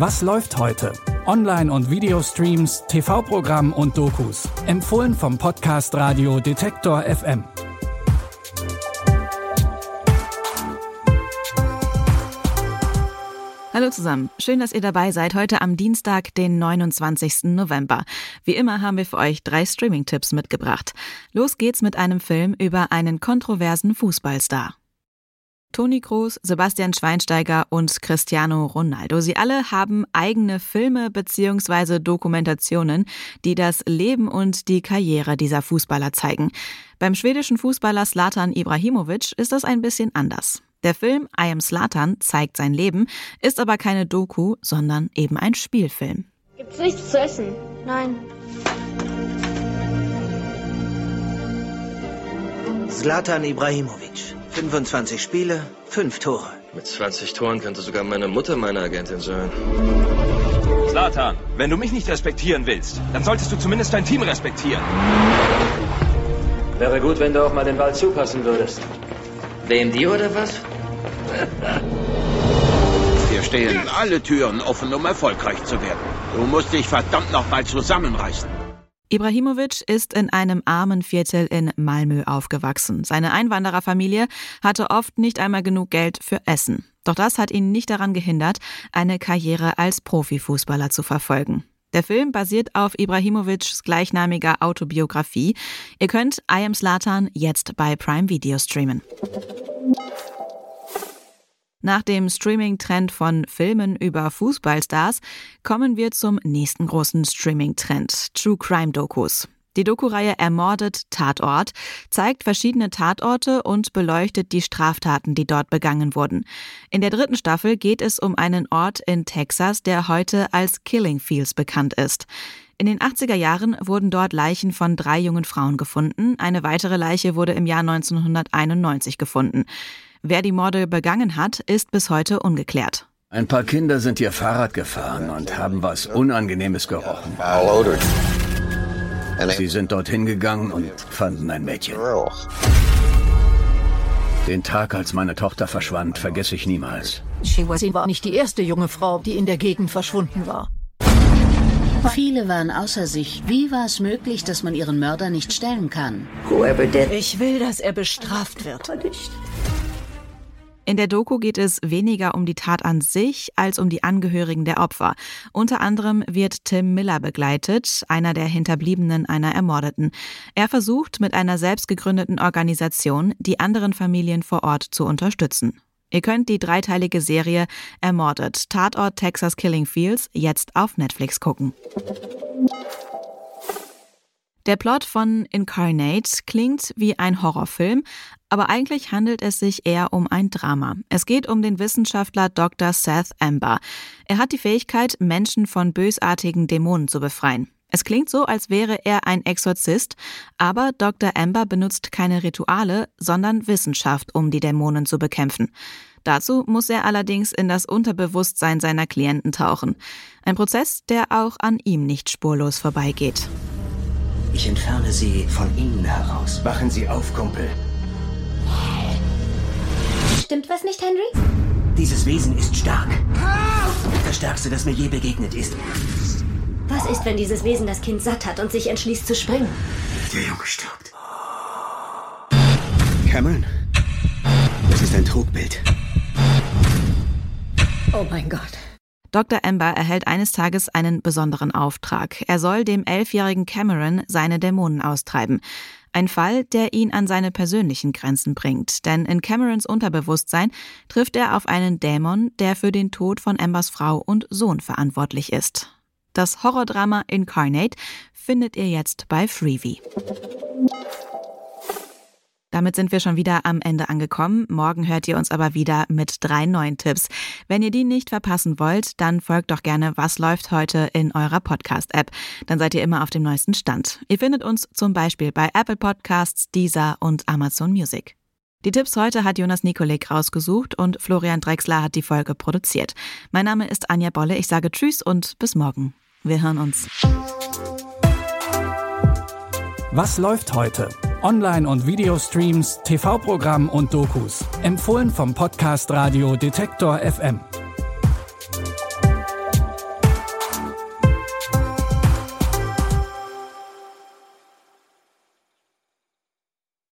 Was läuft heute? Online- und Videostreams, TV-Programm und Dokus. Empfohlen vom Podcast Radio Detektor FM. Hallo zusammen, schön, dass ihr dabei seid heute am Dienstag, den 29. November. Wie immer haben wir für euch drei Streaming-Tipps mitgebracht. Los geht's mit einem Film über einen kontroversen Fußballstar. Toni Kroos, Sebastian Schweinsteiger und Cristiano Ronaldo. Sie alle haben eigene Filme bzw. Dokumentationen, die das Leben und die Karriere dieser Fußballer zeigen. Beim schwedischen Fußballer Slatan Ibrahimovic ist das ein bisschen anders. Der Film I Am Slatan zeigt sein Leben, ist aber keine Doku, sondern eben ein Spielfilm. Gibt's nichts zu essen? Nein. Slatan Ibrahimovic. 25 Spiele, 5 Tore. Mit 20 Toren könnte sogar meine Mutter meine Agentin sein. Slatan, wenn du mich nicht respektieren willst, dann solltest du zumindest dein Team respektieren. Wäre gut, wenn du auch mal den Ball zupassen würdest. Wem die oder was? Hier stehen alle Türen offen, um erfolgreich zu werden. Du musst dich verdammt nochmal zusammenreißen. Ibrahimovic ist in einem armen Viertel in Malmö aufgewachsen. Seine Einwandererfamilie hatte oft nicht einmal genug Geld für Essen. Doch das hat ihn nicht daran gehindert, eine Karriere als Profifußballer zu verfolgen. Der Film basiert auf Ibrahimovics gleichnamiger Autobiografie. Ihr könnt I Am Slatan jetzt bei Prime Video streamen. Nach dem Streaming-Trend von Filmen über Fußballstars kommen wir zum nächsten großen Streaming-Trend, True Crime-Dokus. Die Doku-Reihe Ermordet Tatort zeigt verschiedene Tatorte und beleuchtet die Straftaten, die dort begangen wurden. In der dritten Staffel geht es um einen Ort in Texas, der heute als Killing Fields bekannt ist. In den 80er Jahren wurden dort Leichen von drei jungen Frauen gefunden. Eine weitere Leiche wurde im Jahr 1991 gefunden. Wer die Morde begangen hat, ist bis heute ungeklärt. Ein paar Kinder sind hier Fahrrad gefahren und haben was Unangenehmes gerochen. Sie sind dorthin gegangen und fanden ein Mädchen. Den Tag, als meine Tochter verschwand, vergesse ich niemals. Sie war nicht die erste junge Frau, die in der Gegend verschwunden war. Viele waren außer sich. Wie war es möglich, dass man ihren Mörder nicht stellen kann? Ich will, dass er bestraft wird. In der Doku geht es weniger um die Tat an sich als um die Angehörigen der Opfer. Unter anderem wird Tim Miller begleitet, einer der Hinterbliebenen einer Ermordeten. Er versucht mit einer selbst gegründeten Organisation, die anderen Familien vor Ort zu unterstützen. Ihr könnt die dreiteilige Serie Ermordet Tatort Texas Killing Fields jetzt auf Netflix gucken. Der Plot von Incarnate klingt wie ein Horrorfilm, aber eigentlich handelt es sich eher um ein Drama. Es geht um den Wissenschaftler Dr. Seth Amber. Er hat die Fähigkeit, Menschen von bösartigen Dämonen zu befreien. Es klingt so, als wäre er ein Exorzist, aber Dr. Amber benutzt keine Rituale, sondern Wissenschaft, um die Dämonen zu bekämpfen. Dazu muss er allerdings in das Unterbewusstsein seiner Klienten tauchen. Ein Prozess, der auch an ihm nicht spurlos vorbeigeht. Ich entferne sie von innen heraus. Wachen Sie auf, Kumpel. Stimmt was nicht, Henry? Dieses Wesen ist stark. Das Stärkste, das mir je begegnet ist. Was ist, wenn dieses Wesen das Kind satt hat und sich entschließt zu springen? Der Junge stirbt. Cameron, das ist ein Trugbild. Oh mein Gott. Dr. Amber erhält eines Tages einen besonderen Auftrag. Er soll dem elfjährigen Cameron seine Dämonen austreiben. Ein Fall, der ihn an seine persönlichen Grenzen bringt, denn in Camerons Unterbewusstsein trifft er auf einen Dämon, der für den Tod von Ambers Frau und Sohn verantwortlich ist. Das Horrordrama Incarnate findet ihr jetzt bei Freevee. Damit sind wir schon wieder am Ende angekommen. Morgen hört ihr uns aber wieder mit drei neuen Tipps. Wenn ihr die nicht verpassen wollt, dann folgt doch gerne Was läuft heute in eurer Podcast-App. Dann seid ihr immer auf dem neuesten Stand. Ihr findet uns zum Beispiel bei Apple Podcasts, Deezer und Amazon Music. Die Tipps heute hat Jonas Nikolik rausgesucht und Florian Drexler hat die Folge produziert. Mein Name ist Anja Bolle. Ich sage Tschüss und bis morgen. Wir hören uns. Was läuft heute? Online- und Videostreams, TV-Programm und Dokus. Empfohlen vom Podcast Radio Detektor FM.